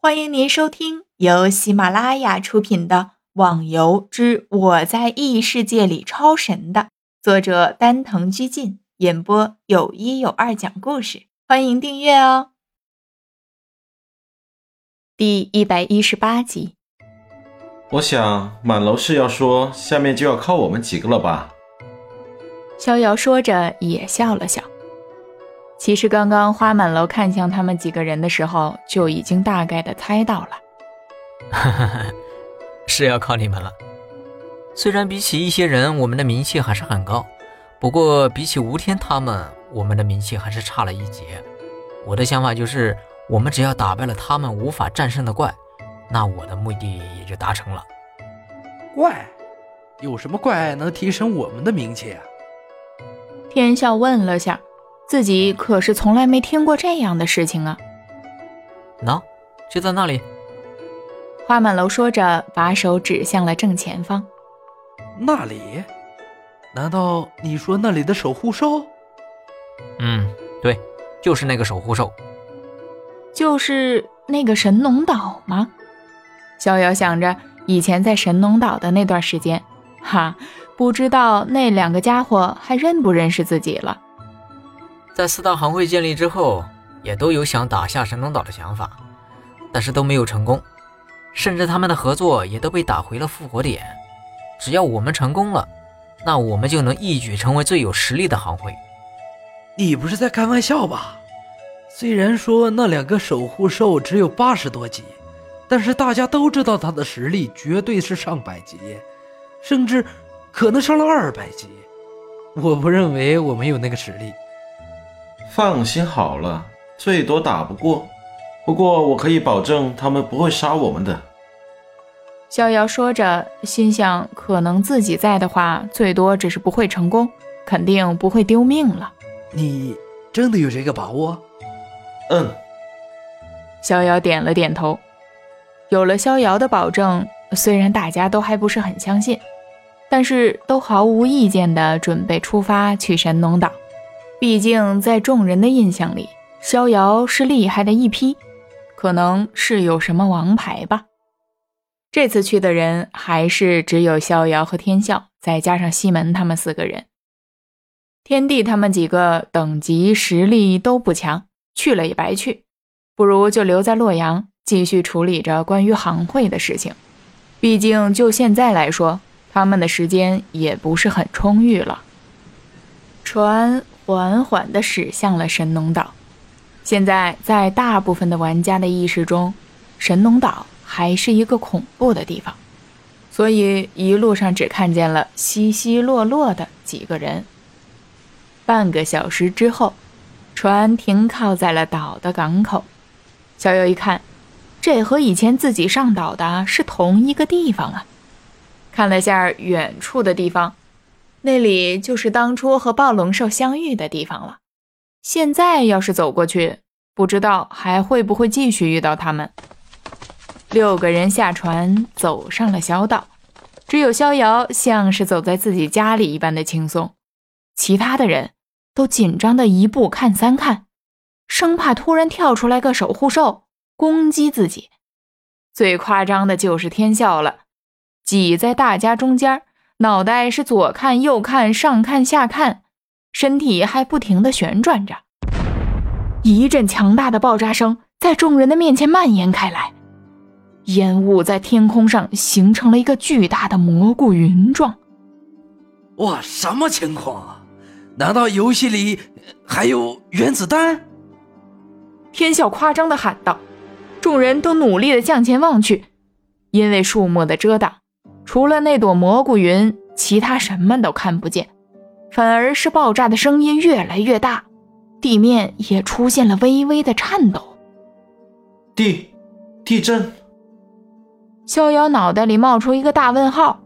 欢迎您收听由喜马拉雅出品的《网游之我在异世界里超神》的作者丹藤居进演播，有一有二讲故事，欢迎订阅哦。第一百一十八集，我想满楼是要说下面就要靠我们几个了吧？逍遥说着也笑了笑。其实刚刚花满楼看向他们几个人的时候，就已经大概的猜到了。哈 哈是要靠你们了。虽然比起一些人，我们的名气还是很高，不过比起吴天他们，我们的名气还是差了一截。我的想法就是，我们只要打败了他们无法战胜的怪，那我的目的也就达成了。怪？有什么怪能提升我们的名气啊？天笑问了下。自己可是从来没听过这样的事情啊！喏，就在那里。花满楼说着，把手指向了正前方。那里？难道你说那里的守护兽？嗯，对，就是那个守护兽。就是那个神农岛吗？逍遥想着以前在神农岛的那段时间，哈，不知道那两个家伙还认不认识自己了。在四大行会建立之后，也都有想打下神农岛的想法，但是都没有成功，甚至他们的合作也都被打回了复活点。只要我们成功了，那我们就能一举成为最有实力的行会。你不是在开玩笑吧？虽然说那两个守护兽只有八十多级，但是大家都知道他的实力绝对是上百级，甚至可能上了二百级。我不认为我们有那个实力。放心好了，最多打不过，不过我可以保证他们不会杀我们的。逍遥说着，心想：可能自己在的话，最多只是不会成功，肯定不会丢命了。你真的有这个把握？嗯。逍遥点了点头。有了逍遥的保证，虽然大家都还不是很相信，但是都毫无意见的准备出发去神农岛。毕竟，在众人的印象里，逍遥是厉害的一批，可能是有什么王牌吧。这次去的人还是只有逍遥和天笑，再加上西门他们四个人。天帝他们几个等级实力都不强，去了也白去，不如就留在洛阳，继续处理着关于行会的事情。毕竟，就现在来说，他们的时间也不是很充裕了。船。缓缓地驶向了神农岛。现在，在大部分的玩家的意识中，神农岛还是一个恐怖的地方，所以一路上只看见了稀稀落落的几个人。半个小时之后，船停靠在了岛的港口。小友一看，这和以前自己上岛的是同一个地方啊！看了下远处的地方。那里就是当初和暴龙兽相遇的地方了。现在要是走过去，不知道还会不会继续遇到他们。六个人下船，走上了小岛，只有逍遥像是走在自己家里一般的轻松，其他的人都紧张的一步看三看，生怕突然跳出来个守护兽攻击自己。最夸张的就是天笑了，挤在大家中间。脑袋是左看右看上看下看，身体还不停地旋转着。一阵强大的爆炸声在众人的面前蔓延开来，烟雾在天空上形成了一个巨大的蘑菇云状。哇，什么情况啊？难道游戏里还有原子弹？天笑夸张地喊道。众人都努力地向前望去，因为树木的遮挡。除了那朵蘑菇云，其他什么都看不见，反而是爆炸的声音越来越大，地面也出现了微微的颤抖。地，地震！逍遥脑袋里冒出一个大问号，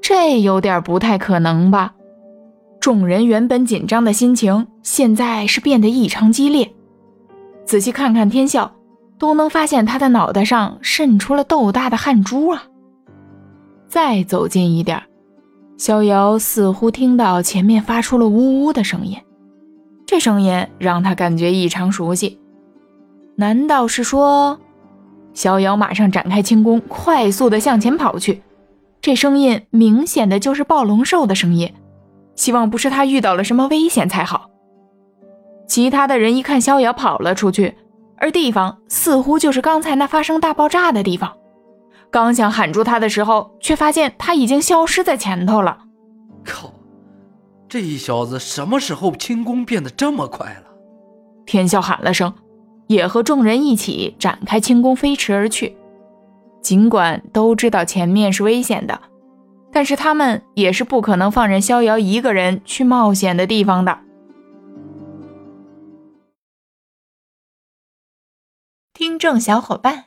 这有点不太可能吧？众人原本紧张的心情，现在是变得异常激烈。仔细看看天笑，都能发现他的脑袋上渗出了豆大的汗珠啊！再走近一点，逍遥似乎听到前面发出了呜呜的声音，这声音让他感觉异常熟悉。难道是说，逍遥马上展开轻功，快速的向前跑去。这声音明显的就是暴龙兽的声音，希望不是他遇到了什么危险才好。其他的人一看逍遥跑了出去，而地方似乎就是刚才那发生大爆炸的地方，刚想喊住他的时候，却发现他已经消失在前头了。靠！这一小子什么时候轻功变得这么快了？天笑喊了声，也和众人一起展开轻功飞驰而去。尽管都知道前面是危险的，但是他们也是不可能放任逍遥一个人去冒险的地方的。听众小伙伴，